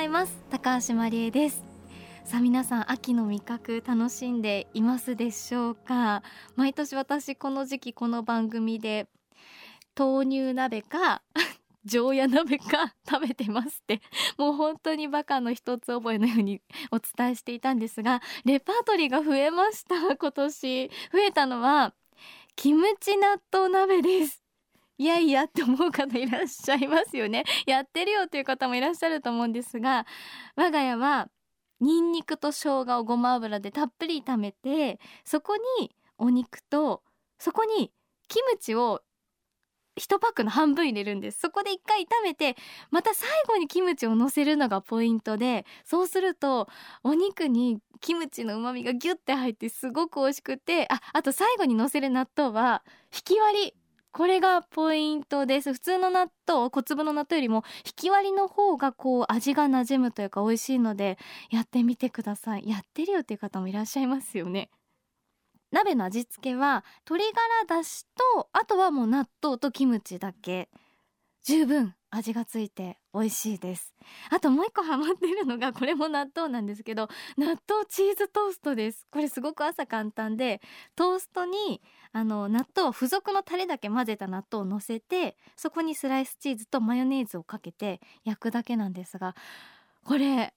ざいます。高橋真理恵です。さあ皆さん秋の味覚楽しんでいますでしょうか？毎年私この時期この番組で豆乳鍋か 常夜鍋か 食べてますって。もう本当にバカの一つ覚えのように お伝えしていたんですがレパートリーが増えました。今年。増えたのはキムチ納豆鍋です。いやいやって思う方いらっしゃいますよね。やってるよという方もいらっしゃると思うんですが我が家はニンニクと生姜をごま油でたっぷり炒めてそこにお肉とそこにキムチを1パックの半分入れるんです。そこで一回炒めてまた最後にキムチを乗せるのがポイントでそうするとお肉にキムチの旨味がギュッて入ってすごく美味しくてああと最後に乗せる納豆は引き割りこれがポイントです。普通の納豆小粒の納豆よりも引き割りの方がこう味が馴染むというか美味しいのでやってみてください。やってるよっていう方もいらっしゃいますよね。鍋の味付けは鶏ガラだしとあとはもう納豆とキムチだけ。十分味がついて美味しいです。あともう一個ハマってるのがこれも納豆なんですけど納豆チーズトーストです。これすごく朝簡単でトーストにあの納豆付属のタレだけ混ぜた納豆を乗せてそこにスライスチーズとマヨネーズをかけて焼くだけなんですがこれ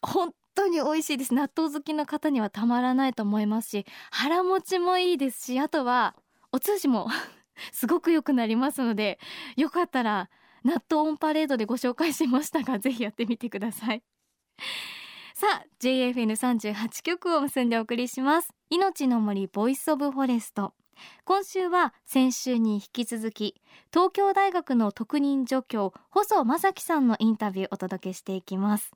本当に美味しいです。納豆好きの方にはたまらないと思いますし腹持ちもいいですしあとはお通じも すごく良くなりますのでよかったら納豆オンパレードでご紹介しましたがぜひやってみてください。さあ JFN38 曲を結んでお送りします。いのちの森 Voice of Forest。今週は先週に引き続き東京大学の特任助教細正樹さんのインタビューをお届けしていきます。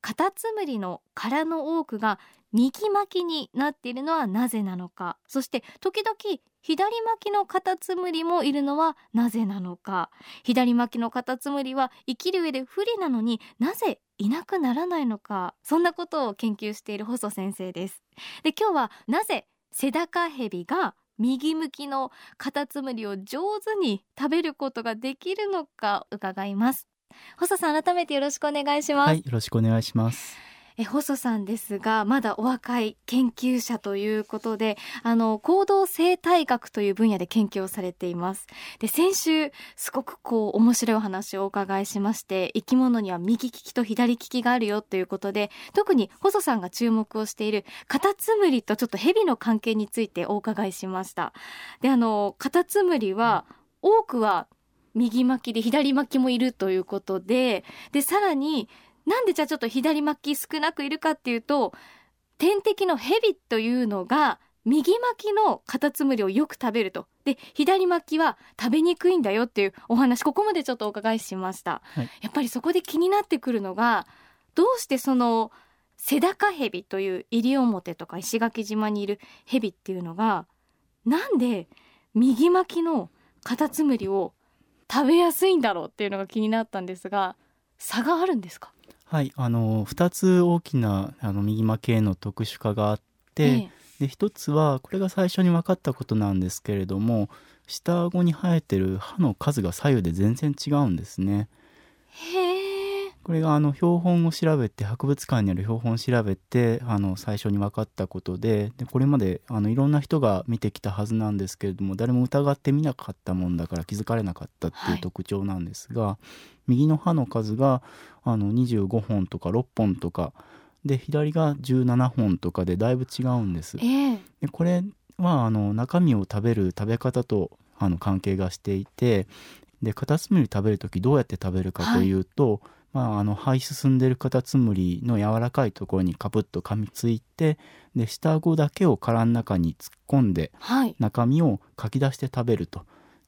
カタツムリの殻の多くが右巻きになっているのはなぜなのか。そして時々左巻きのカタツムリもいるのはなぜなのか。左巻きのカタツムリは生きる上で不利なのになぜいなくならないのか。そんなことを研究している細先生です。で今日はなぜセダカヘビが右向きのカタツムリを上手に食べることができるのか伺います。細さん改めてよろしくお願いします。はいよろしくお願いします。え細さんですがまだお若い研究者ということであの行動生態学という分野で研究をされています。で先週すごくこう面白いお話をお伺いしまして生き物には右利きと左利きがあるよということで特に細さんが注目をしているカタツムリとちょっと蛇の関係についてお伺いしました。であのカタツムリは多くは右巻きで左巻きもいるということででさらになんでじゃあちょっと左巻き少なくいるかっていうと天敵のヘビというのが右巻きのカタツムリをよく食べると。で左巻きは食べにくいんだよっていうお話ここまでちょっとお伺いしました、はい、やっぱりそこで気になってくるのがどうしてそのセダカヘビという西表とか石垣島にいるヘビっていうのがなんで右巻きのカタツムリを食べやすいんだろうっていうのが気になったんですが差があるんですか？はいあの2つ大きなあの右巻きへの特殊化があって、ええ、で1つはこれが最初に分かったことなんですけれども下顎に生えてる歯の数が左右で全然違うんですね。へえこれがあの標本を調べて博物館にある標本を調べてあの最初に分かったことででこれまであのいろんな人が見てきたはずなんですけれども誰も疑ってみなかったもんだから気づかれなかったっていう特徴なんですが、はい、右の歯の数があの25本とか6本とかで左が17本とかでだいぶ違うんです。えー、でこれはあの中身を食べる食べ方とあの関係がしていてでカタツムリ食べる時どうやって食べるかというと、はいまあ、あの肺進んでるカタツムリの柔らかいところにカプッと噛みついてで下顎だけを殻の中に突っ込んで、はい、中身をかき出して食べると。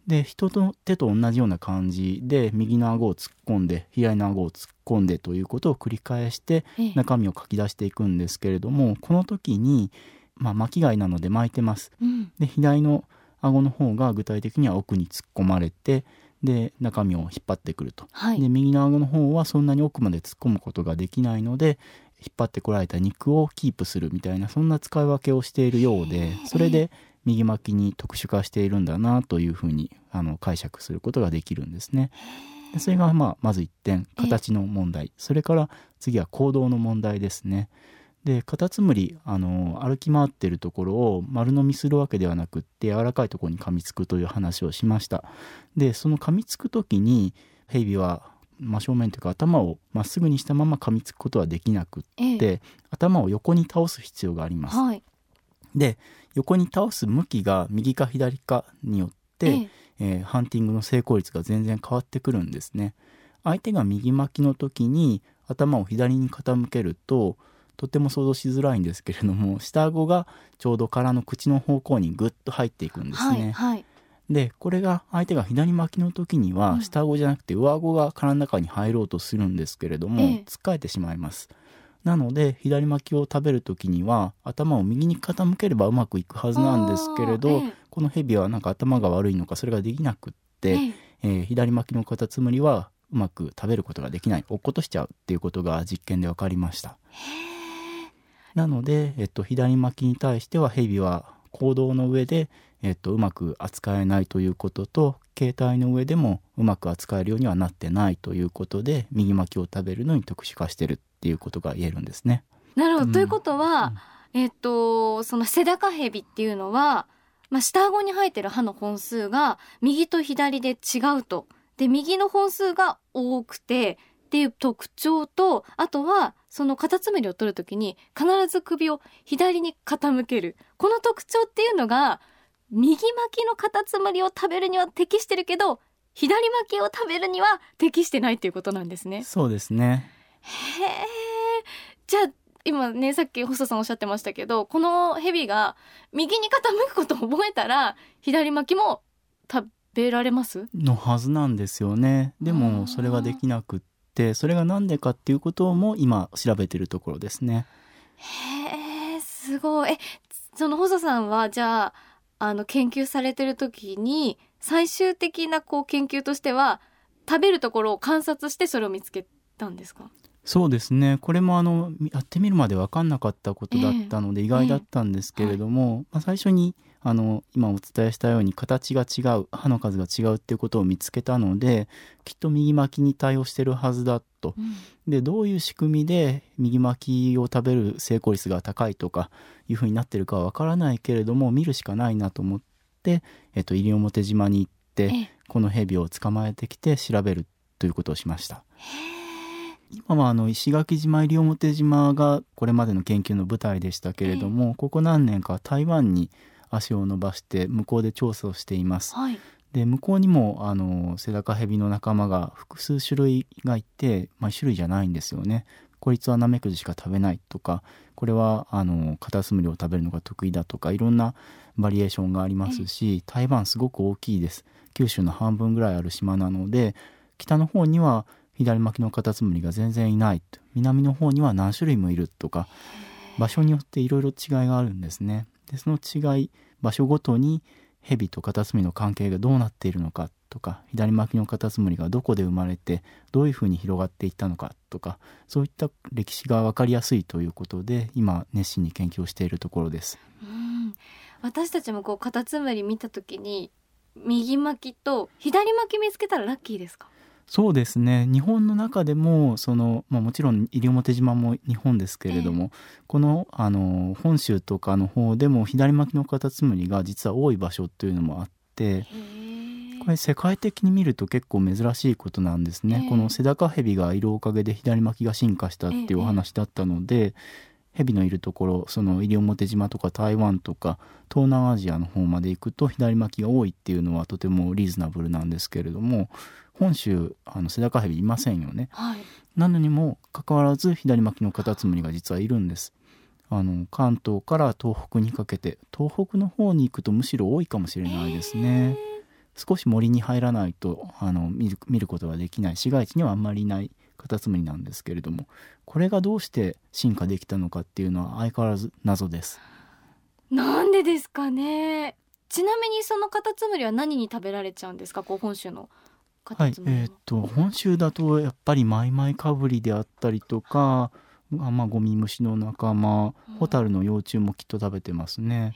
で人の手と同じような感じで右の顎を突っ込んで左の顎を突っ込んでということを繰り返して中身をかき出していくんですけれども、この時に、まあ、巻き貝なので巻いてます。うん、で左の顎の方が具体的には奥に突っ込まれてで中身を引っ張ってくると、はい、で右の顎の方はそんなに奥まで突っ込むことができないので引っ張ってこられた肉をキープするみたいなそんな使い分けをしているようでそれで右巻きに特殊化しているんだなというふうにあの解釈することができるんですね。でそれがまあまず1点。形の問題。それから次は行動の問題ですね。でカタツムリあの歩き回ってるところを丸飲みするわけではなくって柔らかいところに噛みつくという話をしました。でその噛みつく時にヘビは真正面というか頭をまっすぐにしたまま噛みつくことはできなくって、頭を横に倒す必要があります、はい、で横に倒す向きが右か左かによって、え。えー、ハンティングの成功率が全然変わってくるんですね。相手が右巻きの時に頭を左に傾けるととても想像しづらいんですけれども 下顎がちょうど殻の口の方向にぐっと入っていくんですね。はいはい、でこれが相手が左巻きの時には、下顎じゃなくて上顎が殻の中に入ろうとするんですけれども、つっかえてしまいます。なので左巻きを食べる時には頭を右に傾ければうまくいくはずなんですけれど、このヘビはなんか頭が悪いのかそれができなくって、えー、左巻きのカタツムリはうまく食べることができない落っことしちゃうっていうことが実験で分かりました。なので、えっと、左巻きに対してはヘビは行動の上で、えっと、うまく扱えないということと携帯の上でもうまく扱えるようにはなってないということで右巻きを食べるのに特殊化してるっていうことが言えるんですね。なるほど、うん、ということは、うん、えっとそのセダカヘビっていうのは、まあ、下顎に生えてる歯の本数が右と左で違うと。で右の本数が多くてっていう特徴とあとはそのカタツムリを取るときに必ず首を左に傾ける。この特徴っていうのが右巻きのカタツムリを食べるには適してるけど左巻きを食べるには適してないっていうことなんですね。そうですね。へえじゃあ今ねさっき細さんおっしゃってましたけどこのヘビが右に傾くことを覚えたら左巻きも食べられます？のはずなんですよね。でもそれができなくってそれが何でかっていうことも今調べてるところですね。へえすごいえその細さんはじゃああの研究されてる時に最終的なこう研究としては食べるところを観察してそれを見つけたんですか？そうですね。これもあのやってみるまで分かんなかったことだったので意外だったんですけれども、えーえ。ー、まあ、最初にあの今お伝えしたように形が違う歯の数が違うっていうことを見つけたのできっと右巻きに対応してるはずだと、うん、でどういう仕組みで右巻きを食べる成功率が高いとかいうふうになってるかはわからないけれども見るしかないなと思って、えっと、西表島に行ってこのヘビを捕まえてきて調べるということをしました。今はあの石垣島西表島がこれまでの研究の舞台でしたけれども、ここ何年か台湾に足を伸ばして向こうで調査をしています。はい、で向こうにもあのセダカヘビの仲間が複数種類がいて、まあ、種類じゃないんですよね。こいつはナメクジしか食べないとかこれはあのカタツムリを食べるのが得意だとかいろんなバリエーションがありますし台湾すごく大きいです九州の半分ぐらいある島なので北の方には左巻きのカタツムリが全然いない南の方には何種類もいるとか場所によっていろいろ違いがあるんですね。でその違い場所ごとにヘビとカタツムリの関係がどうなっているのかとか左巻きのカタツムリがどこで生まれてどういうふうに広がっていったのかとかそういった歴史が分かりやすいということで今熱心に研究をしているところです。うん私たちもこうカタツムリ見た時に右巻きと左巻き見つけたらラッキーですか？そうですね。日本の中でもその、まあ、もちろん西表島も日本ですけれども、えー、このあの本州とかの方でも左巻きのカタツムリが実は多い場所というのもあって。これ世界的に見ると結構珍しいことなんですね、えー、このセダカヘビがいるおかげで左巻きが進化したっていうお話だったので、えー、ヘビのいるところその西表島とか台湾とか東南アジアの方まで行くと左巻きが多いっていうのはとてもリーズナブルなんですけれども本州あのセダカヘビいませんよね、はい、なのにもかかわらず左巻きのカタツムリが実はいるんです。あの関東から東北にかけて東北の方に行くとむしろ多いかもしれないですね。少し森に入らないとあの見る見ることができない。市街地にはあんまりいないカタツムリなんですけれどもこれがどうして進化できたのかっていうのは相変わらず謎です。なんでですかね。ちなみにそのカタツムリは何に食べられちゃうんですか？こう本州のはい、えー、っと本州だとやっぱりマイマイカブリであったりとか、まあ、ゴミ虫の仲間ホタルの幼虫もきっと食べてますね。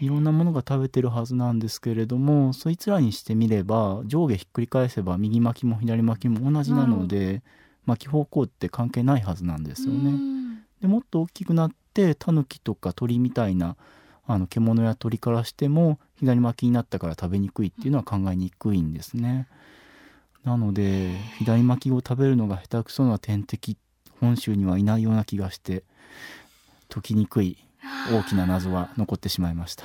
いろんなものが食べてるはずなんですけれどもそいつらにしてみれば上下ひっくり返せば右巻きも左巻きも同じなので巻き方向って関係ないはずなんですよね。でもっと大きくなってタヌキとか鳥みたいなあの獣や鳥からしても左巻きになったから食べにくいっていうのは考えにくいんですね。なので左巻きを食べるのが下手くそな天敵本州にはいないような気がして解きにくい大きな謎は残ってしまいました。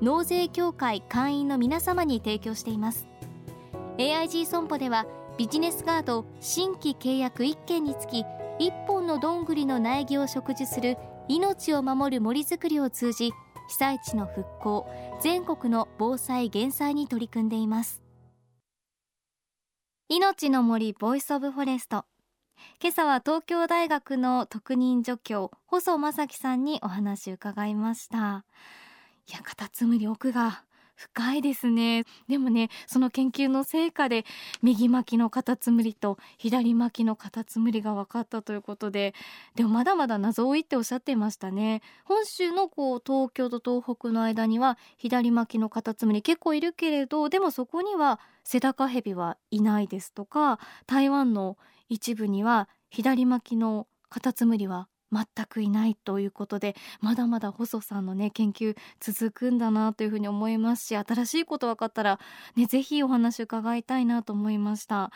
納税協会会員の皆様に提供しています。AIG 損保ではビジネスガード新規契約1件につき1本のどんぐりの苗木を植樹する命を守る森づくりを通じ被災地の復興全国の防災減災に取り組んでいます。いのちの森 Voice of Forest。今朝は東京大学の特任助教細正樹さんにお話伺いました。いやカタツムリ奥が深いですね。でもねその研究の成果で右巻きのカタツムリと左巻きのカタツムリが分かったということででもまだまだ謎多いっておっしゃってましたね。本州のこう東京と東北の間には左巻きのカタツムリ結構いるけれどでもそこにはセダカヘビはいないですとか台湾の一部には左巻きのカタツムリは全くいないということでまだまだ細さんのね研究続くんだなというふうに思いますし新しいこと分かったらねぜひお話伺いたいなと思いました。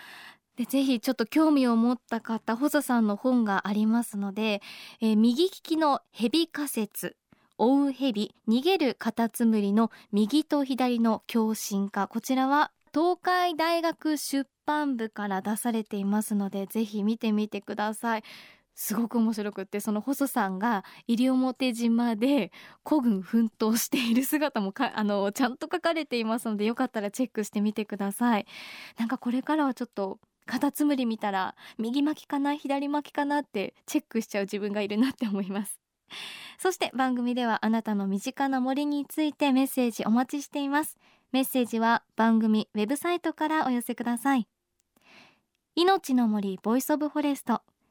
でぜひちょっと興味を持った方細さんの本がありますので、えー、右利きの蛇仮説追う蛇逃げるカタツムリの右と左の共振化こちらは東海大学出版部から出されていますのでぜひ見てみてください。すごく面白くってその細さんが西表島で孤軍奮闘している姿も あのちゃんと書かれていますのでよかったらチェックしてみてください。なんかこれからはちょっとカタツムリ見たら右巻きかな左巻きかなってチェックしちゃう自分がいるなって思います。そして番組ではあなたの身近な森についてメッセージお待ちしています。メッセージは番組ウェブサイトからお寄せください。いのちの森 Voice of Forest。